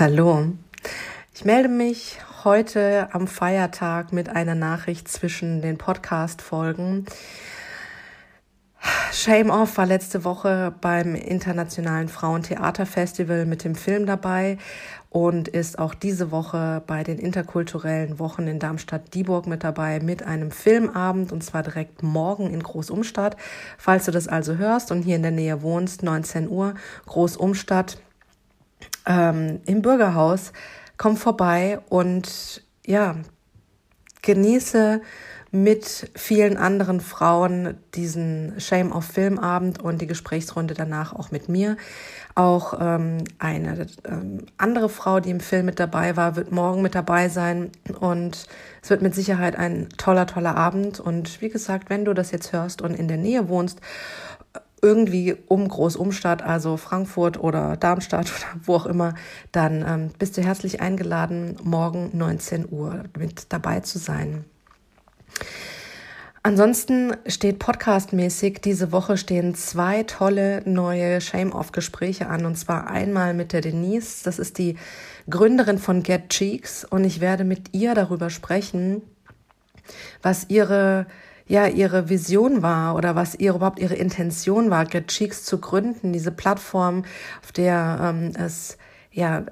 Hallo. Ich melde mich heute am Feiertag mit einer Nachricht zwischen den Podcast-Folgen. Shame Off war letzte Woche beim Internationalen Frauentheaterfestival mit dem Film dabei und ist auch diese Woche bei den interkulturellen Wochen in Darmstadt-Dieburg mit dabei mit einem Filmabend und zwar direkt morgen in Großumstadt. Falls du das also hörst und hier in der Nähe wohnst, 19 Uhr, Großumstadt ähm, im Bürgerhaus. Komm vorbei und ja, genieße mit vielen anderen Frauen diesen Shame of Filmabend und die Gesprächsrunde danach auch mit mir. Auch ähm, eine ähm, andere Frau, die im Film mit dabei war, wird morgen mit dabei sein und es wird mit Sicherheit ein toller, toller Abend. Und wie gesagt, wenn du das jetzt hörst und in der Nähe wohnst irgendwie um Großumstadt, also Frankfurt oder Darmstadt oder wo auch immer, dann ähm, bist du herzlich eingeladen, morgen 19 Uhr mit dabei zu sein. Ansonsten steht podcastmäßig, diese Woche stehen zwei tolle neue Shame-Off-Gespräche an. Und zwar einmal mit der Denise, das ist die Gründerin von Get Cheeks. Und ich werde mit ihr darüber sprechen, was ihre ja ihre Vision war oder was ihre überhaupt ihre Intention war, Get Cheeks zu gründen, diese Plattform, auf der ähm, es ja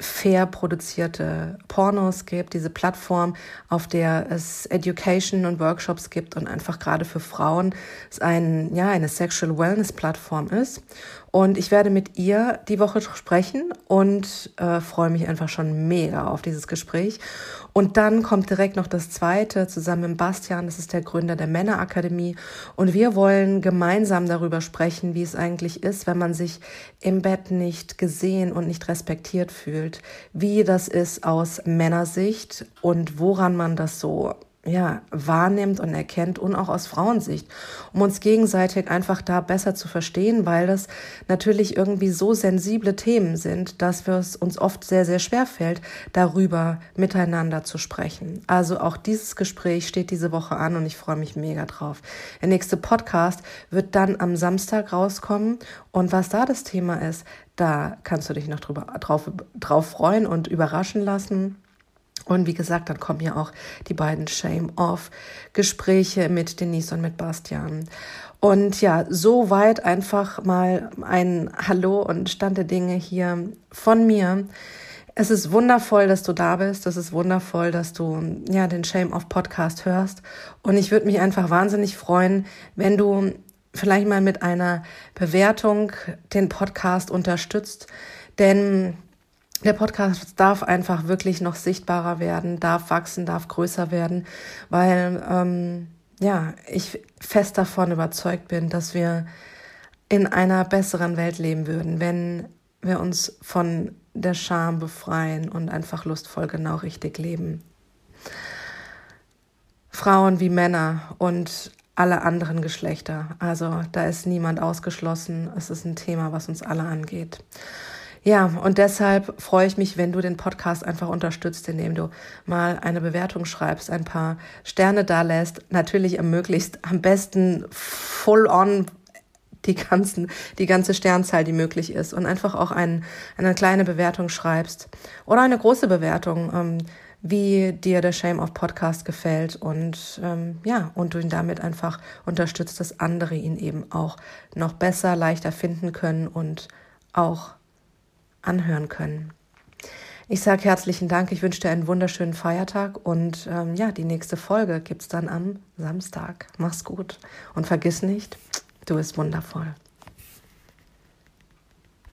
fair produzierte Pornos gibt, diese Plattform, auf der es Education und Workshops gibt und einfach gerade für Frauen es ein, ja, eine Sexual Wellness Plattform ist. Und ich werde mit ihr die Woche sprechen und äh, freue mich einfach schon mega auf dieses Gespräch. Und dann kommt direkt noch das zweite zusammen mit Bastian, das ist der Gründer der Männerakademie. Und wir wollen gemeinsam darüber sprechen, wie es eigentlich ist, wenn man sich im Bett nicht gesehen und nicht respektiert fühlt, wie das ist aus Männersicht und woran man das so ja, wahrnimmt und erkennt und auch aus Frauensicht, um uns gegenseitig einfach da besser zu verstehen, weil das natürlich irgendwie so sensible Themen sind, dass es uns oft sehr, sehr schwer fällt, darüber miteinander zu sprechen. Also auch dieses Gespräch steht diese Woche an und ich freue mich mega drauf. Der nächste Podcast wird dann am Samstag rauskommen und was da das Thema ist, da kannst du dich noch drüber, drauf, drauf freuen und überraschen lassen. Und wie gesagt, dann kommen ja auch die beiden Shame-Off-Gespräche mit Denise und mit Bastian. Und ja, soweit einfach mal ein Hallo und Stand der Dinge hier von mir. Es ist wundervoll, dass du da bist. Es ist wundervoll, dass du ja den Shame Off Podcast hörst. Und ich würde mich einfach wahnsinnig freuen, wenn du vielleicht mal mit einer Bewertung den Podcast unterstützt. Denn der Podcast darf einfach wirklich noch sichtbarer werden, darf wachsen, darf größer werden, weil ähm, ja ich fest davon überzeugt bin, dass wir in einer besseren Welt leben würden, wenn wir uns von der Scham befreien und einfach lustvoll genau richtig leben. Frauen wie Männer und alle anderen Geschlechter. Also da ist niemand ausgeschlossen. Es ist ein Thema, was uns alle angeht. Ja, und deshalb freue ich mich, wenn du den Podcast einfach unterstützt, indem du mal eine Bewertung schreibst, ein paar Sterne da lässt. Natürlich ermöglicht am besten full on die ganzen, die ganze Sternzahl, die möglich ist und einfach auch ein, eine kleine Bewertung schreibst oder eine große Bewertung, ähm, wie dir der Shame of Podcast gefällt und ähm, ja, und du ihn damit einfach unterstützt, dass andere ihn eben auch noch besser, leichter finden können und auch anhören können. Ich sage herzlichen Dank, ich wünsche dir einen wunderschönen Feiertag und ähm, ja, die nächste Folge gibt es dann am Samstag. Mach's gut und vergiss nicht, du bist wundervoll.